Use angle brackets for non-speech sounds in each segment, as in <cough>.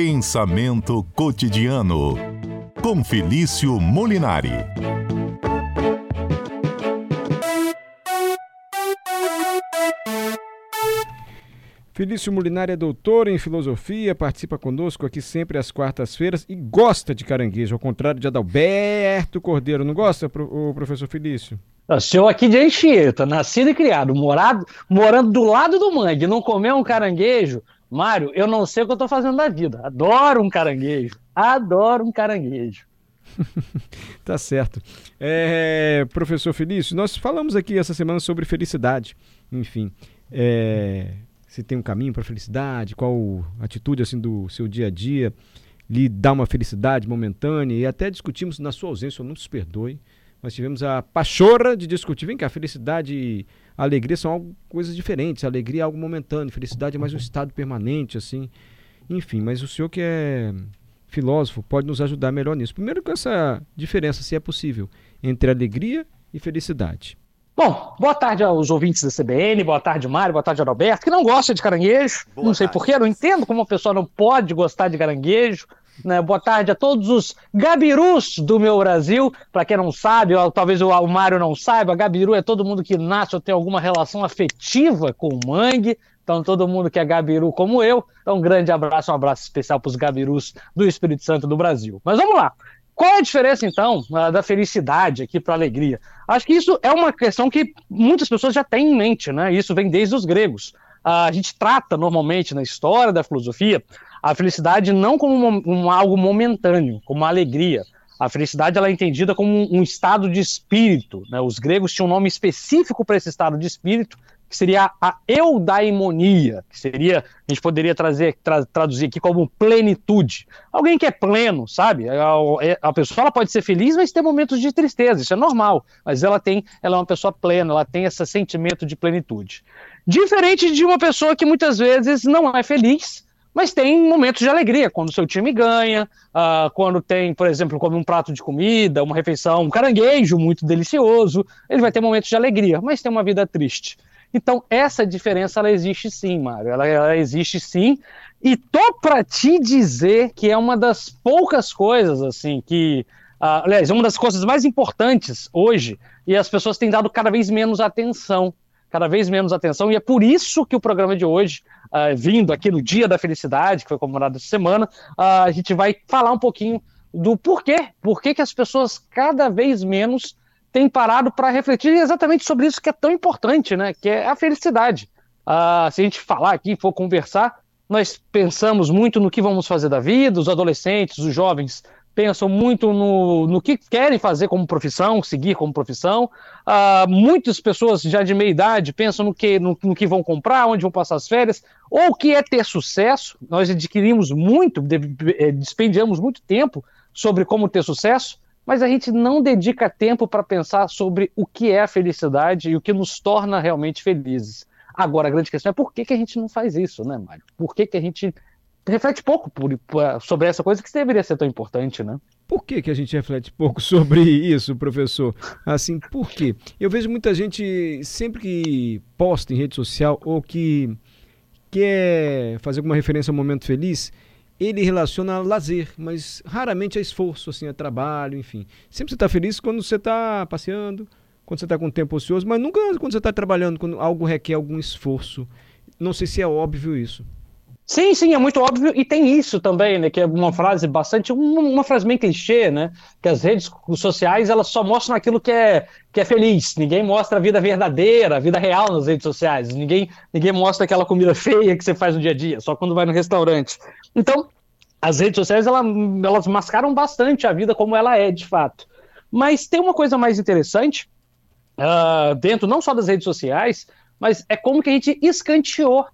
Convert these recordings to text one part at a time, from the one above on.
Pensamento cotidiano com Felício Molinari. Felício Molinari é doutor em filosofia, participa conosco aqui sempre às quartas-feiras e gosta de caranguejo, ao contrário de Adalberto Cordeiro. Não gosta, o professor Felício? Eu aqui de Anchieta, nascido e criado, morado, morando do lado do mangue, não comer um caranguejo, Mário, eu não sei o que eu estou fazendo da vida. Adoro um caranguejo. Adoro um caranguejo. <laughs> tá certo. É, professor Felício, nós falamos aqui essa semana sobre felicidade. Enfim, é, se tem um caminho para a felicidade, qual atitude assim do seu dia a dia lhe dá uma felicidade momentânea e até discutimos na sua ausência, não se perdoe, nós tivemos a pachorra de discutir, vem cá, a felicidade e a alegria são algo, coisas diferentes, a alegria é algo momentâneo, felicidade é mais um estado permanente, assim, enfim, mas o senhor que é filósofo pode nos ajudar melhor nisso. Primeiro com essa diferença, se é possível, entre alegria e felicidade. Bom, boa tarde aos ouvintes da CBN, boa tarde, Mário, boa tarde, Adalberto, que não gosta de caranguejo. Boa não sei porquê, não entendo como uma pessoa não pode gostar de caranguejo. Né? Boa tarde a todos os gabirus do meu Brasil. Para quem não sabe, ou talvez o, Mário não saiba, gabiru é todo mundo que nasce ou tem alguma relação afetiva com o mangue. Então, todo mundo que é gabiru como eu. Então, um grande abraço, um abraço especial para os gabirus do Espírito Santo do Brasil. Mas vamos lá. Qual é a diferença, então, da felicidade aqui para a alegria? Acho que isso é uma questão que muitas pessoas já têm em mente, né? Isso vem desde os gregos. A gente trata normalmente na história da filosofia a felicidade não como um, algo momentâneo, como uma alegria. A felicidade ela é entendida como um, um estado de espírito. Né? Os gregos tinham um nome específico para esse estado de espírito, que seria a eudaimonia, que seria, a gente poderia trazer, tra, traduzir aqui como plenitude. Alguém que é pleno, sabe? A, é, a, pessoa ela pode ser feliz, mas ter momentos de tristeza, isso é normal. Mas ela tem, ela é uma pessoa plena, ela tem esse sentimento de plenitude. Diferente de uma pessoa que muitas vezes não é feliz, mas tem momentos de alegria, quando seu time ganha, uh, quando tem, por exemplo, come um prato de comida, uma refeição, um caranguejo muito delicioso, ele vai ter momentos de alegria, mas tem uma vida triste. Então, essa diferença, ela existe sim, Mário, ela, ela existe sim, e tô para te dizer que é uma das poucas coisas, assim, que, uh, aliás, é uma das coisas mais importantes hoje, e as pessoas têm dado cada vez menos atenção, cada vez menos atenção, e é por isso que o programa de hoje uh, vindo aqui no Dia da Felicidade, que foi comemorado essa semana, uh, a gente vai falar um pouquinho do porquê, por que as pessoas cada vez menos têm parado para refletir exatamente sobre isso que é tão importante, né? Que é a felicidade. Uh, se a gente falar aqui, for conversar, nós pensamos muito no que vamos fazer da vida, os adolescentes, os jovens pensam muito no, no que querem fazer como profissão, seguir como profissão. Uh, muitas pessoas já de meia idade pensam no que, no, no, que vão comprar, onde vão passar as férias, ou o que é ter sucesso. Nós adquirimos muito, eh, despendiamos muito tempo sobre como ter sucesso, mas a gente não dedica tempo para pensar sobre o que é a felicidade e o que nos torna realmente felizes. Agora, a grande questão é por que, que a gente não faz isso, né, Mário? Por que, que a gente reflete pouco por, sobre essa coisa que deveria ser tão importante, né? Por que, que a gente reflete pouco <laughs> sobre isso, professor? Assim, por quê? Eu vejo muita gente, sempre que posta em rede social ou que quer fazer alguma referência a um momento feliz, ele relaciona a lazer, mas raramente a esforço, assim, a trabalho, enfim. Sempre você está feliz quando você está passeando, quando você está com tempo ocioso, mas nunca quando você está trabalhando, quando algo requer algum esforço. Não sei se é óbvio isso. Sim, sim, é muito óbvio, e tem isso também, né, que é uma frase bastante, uma, uma, frase bem clichê, né, que as redes sociais, elas só mostram aquilo que é, que é feliz, ninguém mostra a vida verdadeira, a vida real nas redes sociais, ninguém, ninguém mostra aquela comida feia que você faz no dia a dia, só quando vai no restaurante. Então, as redes sociais, elas, elas mascaram bastante a vida como ela é, de fato. Mas tem uma coisa mais interessante, uh, dentro não só das redes sociais, mas é como que a gente escanteou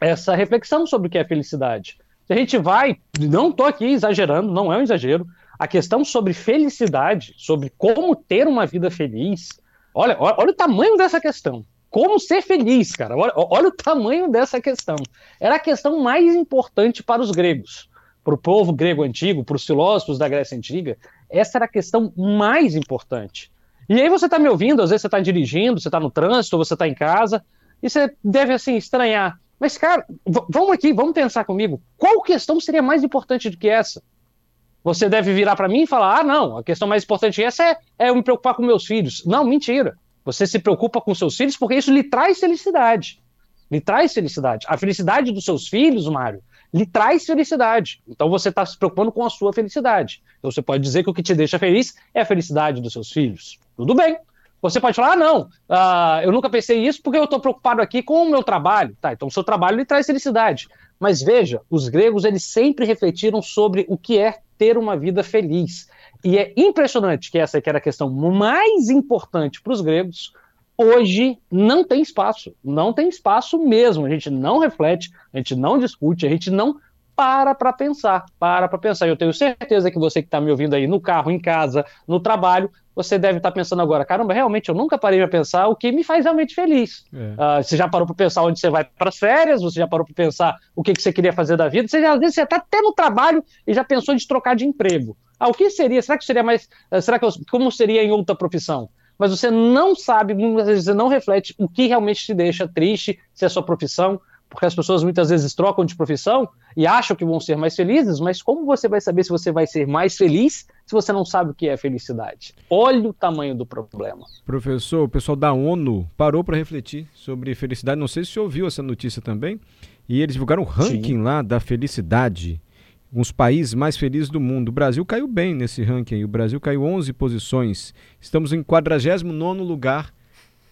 essa reflexão sobre o que é felicidade. A gente vai, não estou aqui exagerando, não é um exagero, a questão sobre felicidade, sobre como ter uma vida feliz, olha, olha, o tamanho dessa questão. Como ser feliz, cara? Olha, olha o tamanho dessa questão. Era a questão mais importante para os gregos, para o povo grego antigo, para os filósofos da Grécia Antiga. Essa era a questão mais importante. E aí você está me ouvindo, às vezes você está dirigindo, você está no trânsito, você está em casa, e você deve assim estranhar Mas, cara, vamos aqui, vamos pensar comigo. Qual questão seria mais importante do que essa? Você deve virar para mim e falar: ah, não, a questão mais importante essa é, é eu me preocupar com meus filhos. Não, mentira. Você se preocupa com seus filhos porque isso lhe traz felicidade. Lhe traz felicidade. A felicidade dos seus filhos, Mário, lhe traz felicidade. Então você está se preocupando com a sua felicidade. Então você pode dizer que o que te deixa feliz é a felicidade dos seus filhos. Tudo bem. Você pode falar, ah, não, uh, eu nunca pensei isso porque eu estou preocupado aqui com o meu trabalho. Tá, então o seu trabalho lhe traz felicidade. Mas veja, os gregos eles sempre refletiram sobre o que é ter uma vida feliz. E é impressionante que essa que era a questão mais importante para os gregos, hoje não tem espaço. Não tem espaço mesmo. A gente não reflete, a gente não discute, a gente não para para pensar, para para pensar. Eu tenho certeza que você que está me ouvindo aí no carro, em casa, no trabalho, você deve estar tá pensando agora, caramba, realmente eu nunca parei para pensar o que me faz realmente feliz. É. Uh, você já parou para pensar onde você vai para as férias, você já parou para pensar o que, que você queria fazer da vida, você já, às vezes você está até no trabalho e já pensou de trocar de emprego. Ah, o que seria? Será que seria mais. Uh, será que eu, como seria em outra profissão? Mas você não sabe, muitas vezes você não reflete o que realmente te deixa triste, se é a sua profissão, porque as pessoas muitas vezes trocam de profissão e acham que vão ser mais felizes, mas como você vai saber se você vai ser mais feliz se você não sabe o que é felicidade? Olha o tamanho do problema. Professor, o pessoal da ONU parou para refletir sobre felicidade. Não sei se você ouviu essa notícia também. E eles divulgaram um ranking Sim. lá da felicidade. Os países mais felizes do mundo. O Brasil caiu bem nesse ranking. O Brasil caiu 11 posições. Estamos em 49 lugar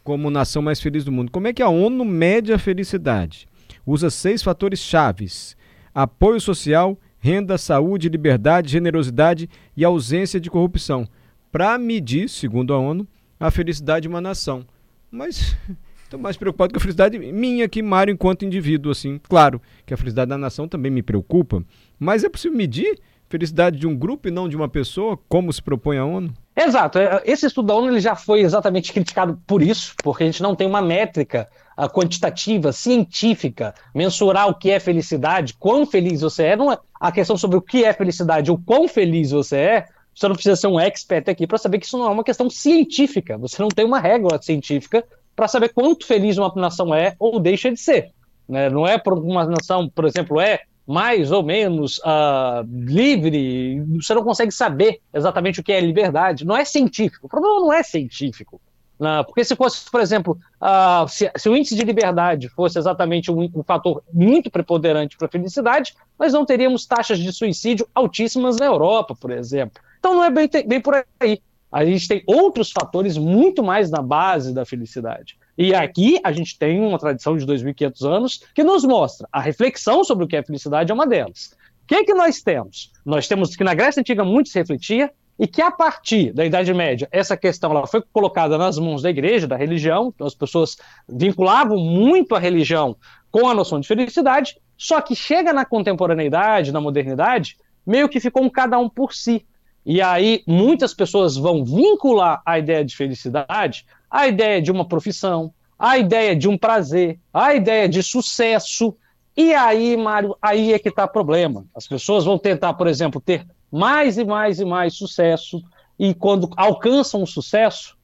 como nação mais feliz do mundo. Como é que a ONU mede a felicidade? Usa seis fatores chaves: apoio social, renda, saúde, liberdade, generosidade e ausência de corrupção, para medir, segundo a ONU, a felicidade de uma nação. Mas <laughs> estou mais preocupado com a felicidade minha que Mário enquanto indivíduo, assim. Claro que a felicidade da nação também me preocupa, mas é possível medir felicidade de um grupo e não de uma pessoa, como se propõe a ONU? Exato. É, esse estudo da ONU ele já foi exatamente <laughs> criticado por isso, porque a gente não tem uma métrica quantitativa, científica, mensurar o que é felicidade, quão feliz você é. Não é a questão sobre o que é felicidade, o quão feliz você é. Você não precisa ser um expert aqui para saber que isso não é uma questão científica. Você não tem uma regra científica para saber quanto feliz uma nação é ou deixa de ser. Né? Não é por uma nação, por exemplo, é mais ou menos uh, livre, você não consegue saber exatamente o que é liberdade. Não é científico. O problema não é científico. Né? Porque se fosse, por exemplo, uh, se, se, o índice de liberdade fosse exatamente um, um fator muito preponderante para a felicidade, nós não teríamos taxas de suicídio altíssimas na Europa, por exemplo. Então não é bem, bem por aí. A gente tem outros fatores muito mais na base da felicidade. E aqui a gente tem uma tradição de 2.500 anos que nos mostra a reflexão sobre o que é felicidade é uma delas. O que, é que nós temos? Nós temos que na Grécia Antiga muito se refletia e que a partir da Idade Média essa questão ela foi colocada nas mãos da igreja, da religião, então as pessoas vinculavam muito a religião com a noção de felicidade, só que chega na contemporaneidade, na modernidade, meio que ficou um cada um por si. E aí muitas pessoas vão vincular a ideia de felicidade a ideia de uma profissão, a ideia de um prazer, a ideia de sucesso. E aí, Mário, aí é que está o problema. As pessoas vão tentar, por exemplo, ter mais e mais e mais sucesso, e quando alcançam o sucesso,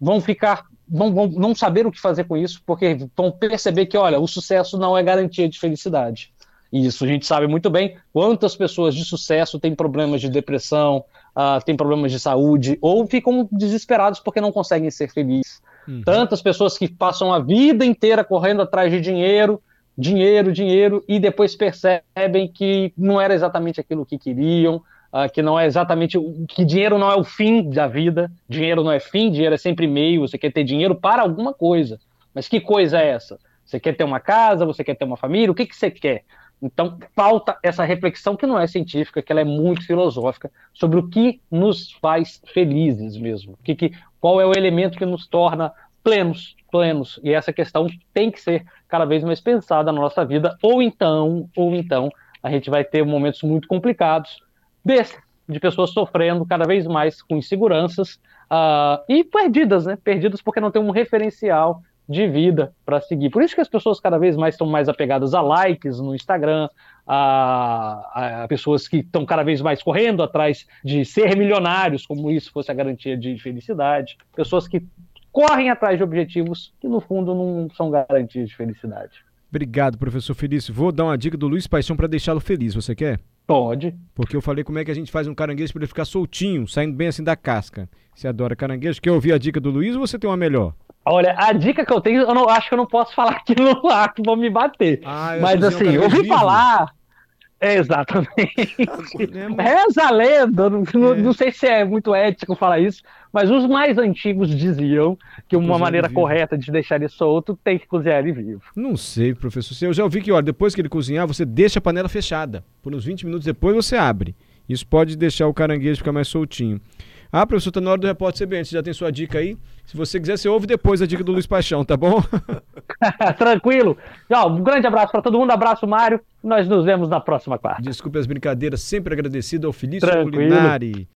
vão ficar, vão, vão não saber o que fazer com isso, porque vão perceber que, olha, o sucesso não é garantia de felicidade. E isso a gente sabe muito bem quantas pessoas de sucesso têm problemas de depressão, uh, têm problemas de saúde ou ficam desesperados porque não conseguem ser felizes. Uhum. Tantas pessoas que passam a vida inteira correndo atrás de dinheiro, dinheiro, dinheiro, e depois percebem que não era exatamente aquilo que queriam, uh, que não é exatamente. que dinheiro não é o fim da vida, dinheiro não é fim, dinheiro é sempre meio, você quer ter dinheiro para alguma coisa. Mas que coisa é essa? Você quer ter uma casa, você quer ter uma família, o que, que você quer? Então, falta essa reflexão que não é científica, que ela é muito filosófica, sobre o que nos faz felizes mesmo. Que, que, qual é o elemento que nos torna plenos, plenos. E essa questão tem que ser cada vez mais pensada na nossa vida, ou então, ou então, a gente vai ter momentos muito complicados desse, de pessoas sofrendo cada vez mais com inseguranças uh, e perdidas, né? Perdidas porque não tem um referencial de vida para seguir. Por isso que as pessoas cada vez mais estão mais apegadas a likes no Instagram, a, a pessoas que estão cada vez mais correndo atrás de ser milionários, como isso fosse a garantia de felicidade, pessoas que correm atrás de objetivos que no fundo não são garantias de felicidade. Obrigado, professor Felício. Vou dar uma dica do Luiz Paixão para deixá-lo feliz. Você quer? Pode. Porque eu falei como é que a gente faz um caranguejo para ele ficar soltinho, saindo bem assim da casca. Você adora caranguejo? Quer ouvir a dica do Luiz ou você tem uma melhor? Olha, a dica que eu tenho, eu não, acho que eu não posso falar aqui no ar, que vão me bater. Ah, Mas assim, eu ouvi falar. Exatamente. É Reza a lenda, não, É. não sei se é muito ético falar isso, mas os mais antigos diziam que uma Cozinhar maneira correta de deixar ele solto tem que cozinhar ele vivo. Não sei, professor. Eu já ouvi que, olha, depois que ele cozinhar, você deixa a panela fechada. Por uns 20 minutos depois você abre. Isso pode deixar o caranguejo ficar mais soltinho. Ah, professor, tá na hora do repórter CBN. Você já tem sua dica aí? Se você quiser, você ouve depois a dica do Luiz Paixão, tá bom? <laughs> Tranquilo. Ó, um grande abraço para todo mundo, abraço, Mário. Nós nos vemos na próxima quarta. Desculpe as brincadeiras, sempre agradecido ao Felício Tranquilo. Molinari.